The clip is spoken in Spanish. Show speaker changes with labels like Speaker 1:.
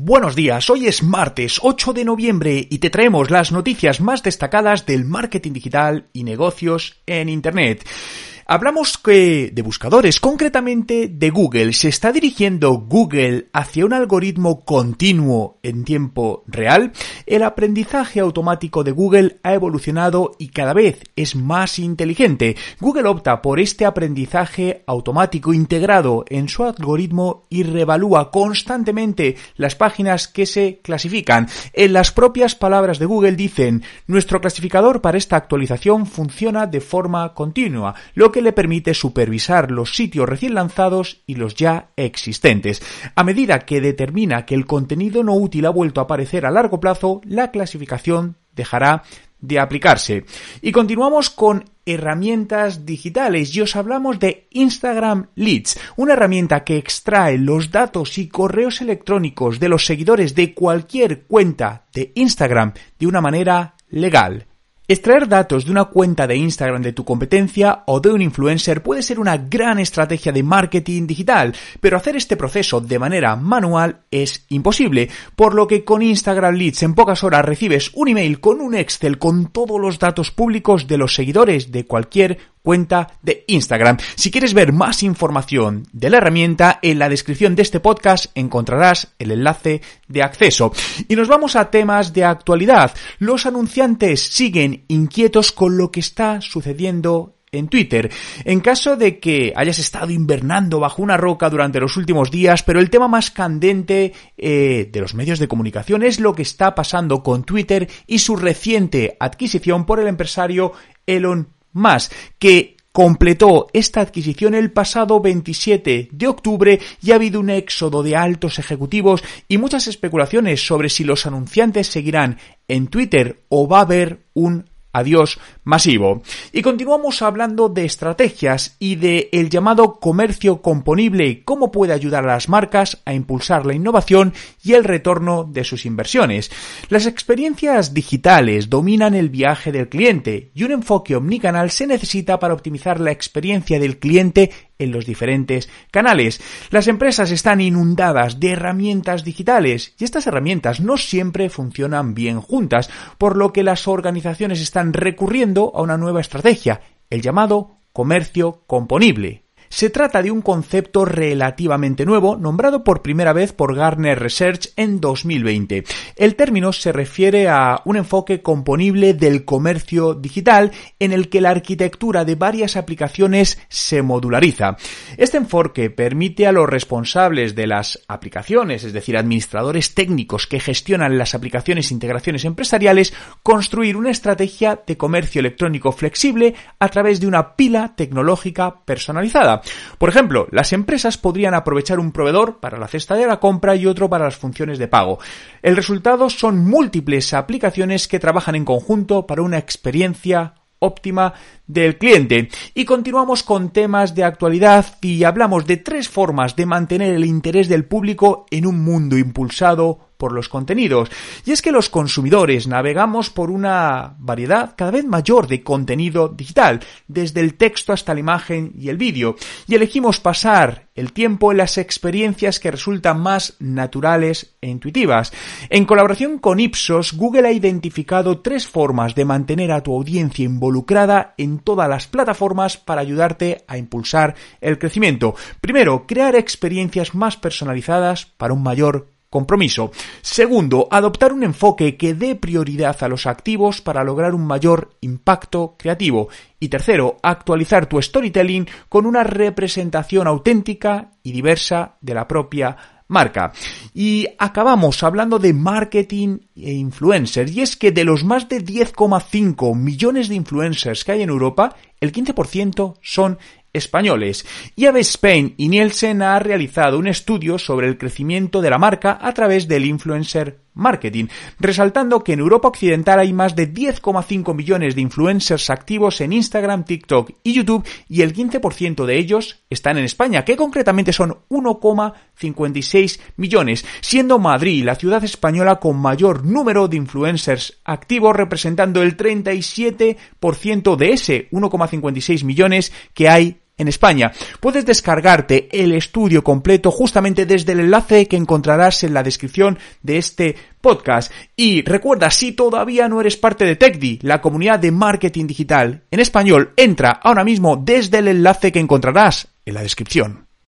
Speaker 1: Buenos días, hoy es martes 8 de noviembre y te traemos las noticias más destacadas del marketing digital y negocios en Internet. Hablamos que de buscadores, concretamente de Google. ¿Se está dirigiendo Google hacia un algoritmo continuo en tiempo real? El aprendizaje automático de Google ha evolucionado y cada vez es más inteligente. Google opta por este aprendizaje automático integrado en su algoritmo y revalúa constantemente las páginas que se clasifican. En las propias palabras de Google dicen, nuestro clasificador para esta actualización funciona de forma continua, lo que le permite supervisar los sitios recién lanzados y los ya existentes. A medida que determina que el contenido no útil ha vuelto a aparecer a largo plazo, la clasificación dejará de aplicarse. Y continuamos con herramientas digitales y os hablamos de Instagram Leads, una herramienta que extrae los datos y correos electrónicos de los seguidores de cualquier cuenta de Instagram de una manera legal. Extraer datos de una cuenta de Instagram de tu competencia o de un influencer puede ser una gran estrategia de marketing digital, pero hacer este proceso de manera manual es imposible, por lo que con Instagram Leads en pocas horas recibes un email con un Excel con todos los datos públicos de los seguidores de cualquier cuenta de Instagram. Si quieres ver más información de la herramienta, en la descripción de este podcast encontrarás el enlace de acceso. Y nos vamos a temas de actualidad. Los anunciantes siguen inquietos con lo que está sucediendo en Twitter. En caso de que hayas estado invernando bajo una roca durante los últimos días, pero el tema más candente eh, de los medios de comunicación es lo que está pasando con Twitter y su reciente adquisición por el empresario Elon más que completó esta adquisición el pasado 27 de octubre y ha habido un éxodo de altos ejecutivos y muchas especulaciones sobre si los anunciantes seguirán en Twitter o va a haber un adiós masivo. Y continuamos hablando de estrategias y de el llamado comercio componible, cómo puede ayudar a las marcas a impulsar la innovación y el retorno de sus inversiones. Las experiencias digitales dominan el viaje del cliente y un enfoque omnicanal se necesita para optimizar la experiencia del cliente en los diferentes canales. Las empresas están inundadas de herramientas digitales y estas herramientas no siempre funcionan bien juntas, por lo que las organizaciones están recurriendo a una nueva estrategia, el llamado comercio componible. Se trata de un concepto relativamente nuevo, nombrado por primera vez por Gartner Research en 2020. El término se refiere a un enfoque componible del comercio digital en el que la arquitectura de varias aplicaciones se modulariza. Este enfoque permite a los responsables de las aplicaciones, es decir, administradores técnicos que gestionan las aplicaciones e integraciones empresariales, construir una estrategia de comercio electrónico flexible a través de una pila tecnológica personalizada. Por ejemplo, las empresas podrían aprovechar un proveedor para la cesta de la compra y otro para las funciones de pago. El resultado son múltiples aplicaciones que trabajan en conjunto para una experiencia óptima del cliente. Y continuamos con temas de actualidad y hablamos de tres formas de mantener el interés del público en un mundo impulsado por los contenidos. Y es que los consumidores navegamos por una variedad cada vez mayor de contenido digital, desde el texto hasta la imagen y el vídeo, y elegimos pasar el tiempo en las experiencias que resultan más naturales e intuitivas. En colaboración con Ipsos, Google ha identificado tres formas de mantener a tu audiencia involucrada en todas las plataformas para ayudarte a impulsar el crecimiento. Primero, crear experiencias más personalizadas para un mayor compromiso. Segundo, adoptar un enfoque que dé prioridad a los activos para lograr un mayor impacto creativo. Y tercero, actualizar tu storytelling con una representación auténtica y diversa de la propia marca. Y acabamos hablando de marketing e influencers. Y es que de los más de 10,5 millones de influencers que hay en Europa, el 15% son españoles. Y Spain y Nielsen ha realizado un estudio sobre el crecimiento de la marca a través del influencer marketing, resaltando que en Europa Occidental hay más de 10,5 millones de influencers activos en Instagram, TikTok y YouTube y el 15% de ellos están en España, que concretamente son 1,56 millones, siendo Madrid la ciudad española con mayor número de influencers activos, representando el 37% de ese 1,56 millones que hay en España. Puedes descargarte el estudio completo justamente desde el enlace que encontrarás en la descripción de este podcast. Y recuerda, si todavía no eres parte de TechDi, la comunidad de marketing digital en español, entra ahora mismo desde el enlace que encontrarás en la descripción.